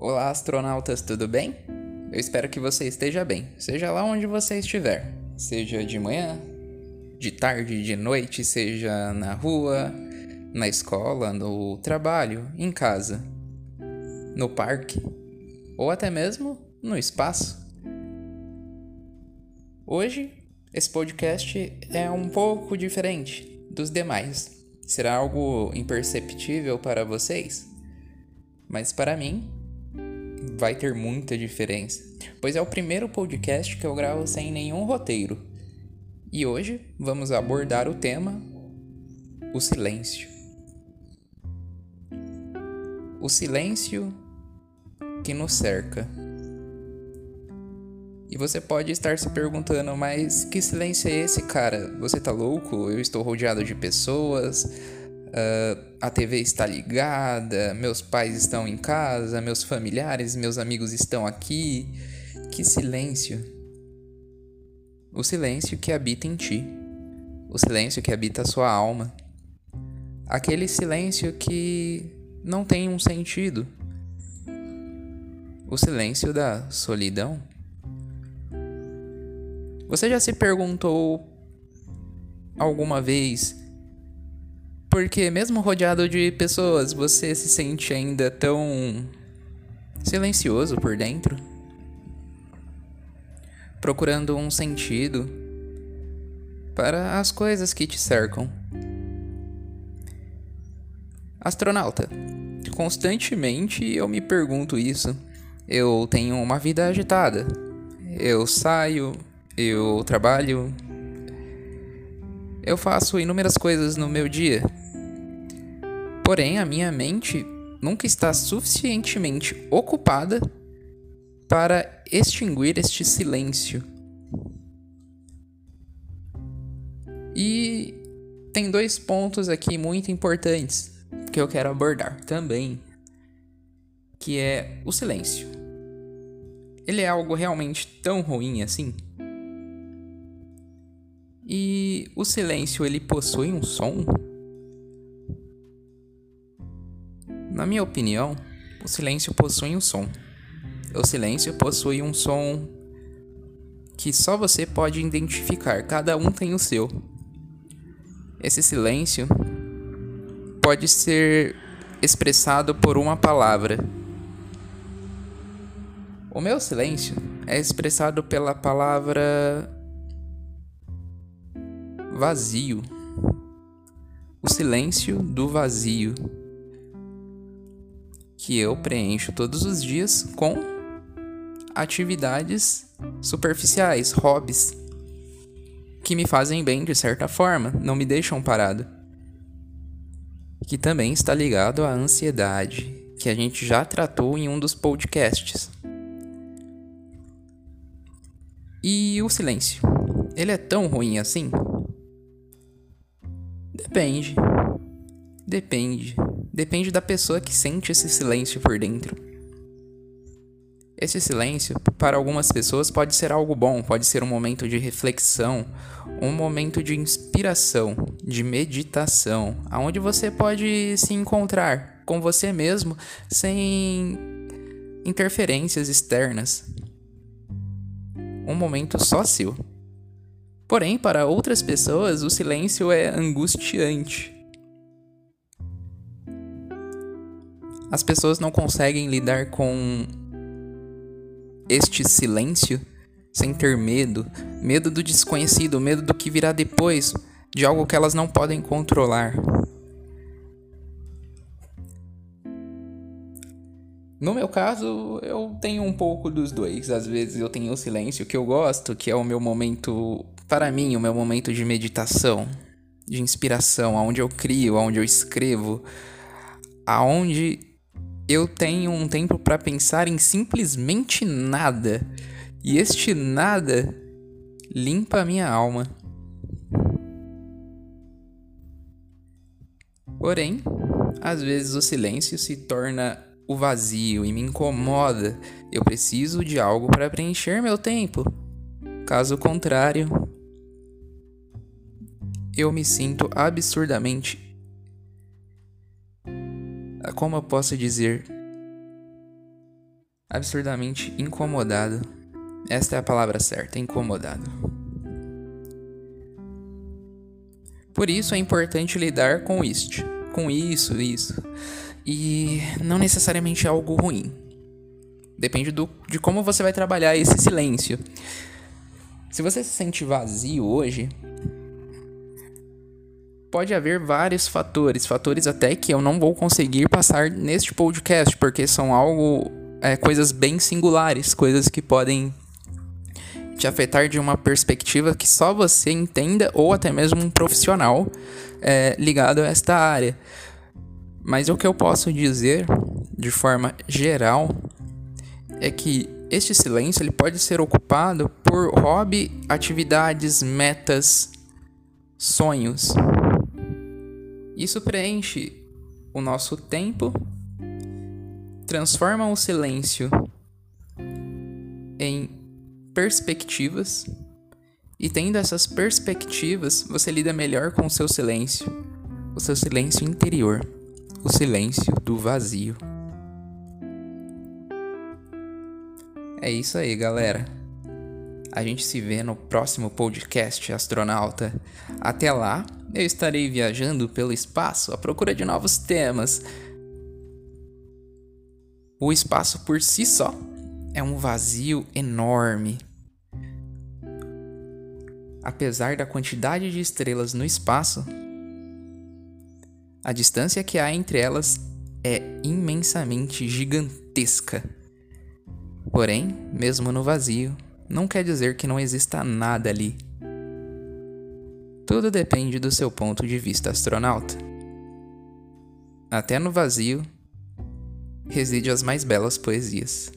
Olá, astronautas, tudo bem? Eu espero que você esteja bem, seja lá onde você estiver, seja de manhã, de tarde, de noite, seja na rua, na escola, no trabalho, em casa, no parque ou até mesmo no espaço. Hoje, esse podcast é um pouco diferente dos demais. Será algo imperceptível para vocês? Mas para mim, vai ter muita diferença, pois é o primeiro podcast que eu gravo sem nenhum roteiro. E hoje vamos abordar o tema o silêncio. O silêncio que nos cerca. E você pode estar se perguntando, mas que silêncio é esse, cara? Você tá louco? Eu estou rodeado de pessoas, uh, a TV está ligada, meus pais estão em casa, meus familiares, meus amigos estão aqui. Que silêncio! O silêncio que habita em ti, o silêncio que habita a sua alma, aquele silêncio que não tem um sentido, o silêncio da solidão. Você já se perguntou alguma vez porque mesmo rodeado de pessoas, você se sente ainda tão silencioso por dentro? Procurando um sentido para as coisas que te cercam. Astronauta, constantemente eu me pergunto isso. Eu tenho uma vida agitada. Eu saio, eu trabalho, eu faço inúmeras coisas no meu dia. Porém, a minha mente nunca está suficientemente ocupada para extinguir este silêncio. E tem dois pontos aqui muito importantes que eu quero abordar também, que é o silêncio. Ele é algo realmente tão ruim assim? E o silêncio ele possui um som? Na minha opinião, o silêncio possui um som. O silêncio possui um som que só você pode identificar, cada um tem o seu. Esse silêncio pode ser expressado por uma palavra. O meu silêncio é expressado pela palavra vazio. O silêncio do vazio. Que eu preencho todos os dias com atividades superficiais, hobbies, que me fazem bem de certa forma, não me deixam parado. Que também está ligado à ansiedade, que a gente já tratou em um dos podcasts. E o silêncio? Ele é tão ruim assim? Depende. Depende. Depende da pessoa que sente esse silêncio por dentro. Esse silêncio, para algumas pessoas, pode ser algo bom, pode ser um momento de reflexão, um momento de inspiração, de meditação, aonde você pode se encontrar com você mesmo sem interferências externas. Um momento só seu. Porém, para outras pessoas, o silêncio é angustiante. As pessoas não conseguem lidar com este silêncio sem ter medo, medo do desconhecido, medo do que virá depois, de algo que elas não podem controlar. No meu caso, eu tenho um pouco dos dois. Às vezes eu tenho o silêncio que eu gosto, que é o meu momento para mim, o meu momento de meditação, de inspiração, aonde eu crio, aonde eu escrevo, aonde eu tenho um tempo para pensar em simplesmente nada. E este nada limpa a minha alma. Porém, às vezes o silêncio se torna o vazio e me incomoda. Eu preciso de algo para preencher meu tempo. Caso contrário, eu me sinto absurdamente. Como eu posso dizer? absurdamente incomodado. Esta é a palavra certa, incomodado. Por isso é importante lidar com isto, com isso, isso. E não necessariamente é algo ruim. Depende do, de como você vai trabalhar esse silêncio. Se você se sente vazio hoje, pode haver vários fatores, fatores até que eu não vou conseguir passar neste podcast, porque são algo é, coisas bem singulares, coisas que podem te afetar de uma perspectiva que só você entenda ou até mesmo um profissional é, ligado a esta área. Mas o que eu posso dizer de forma geral é que este silêncio ele pode ser ocupado por hobby, atividades, metas, sonhos. Isso preenche o nosso tempo, transforma o silêncio em perspectivas, e tendo essas perspectivas, você lida melhor com o seu silêncio, o seu silêncio interior, o silêncio do vazio. É isso aí, galera. A gente se vê no próximo podcast, astronauta. Até lá, eu estarei viajando pelo espaço à procura de novos temas. O espaço por si só é um vazio enorme. Apesar da quantidade de estrelas no espaço, a distância que há entre elas é imensamente gigantesca. Porém, mesmo no vazio, não quer dizer que não exista nada ali. Tudo depende do seu ponto de vista astronauta. Até no vazio reside as mais belas poesias.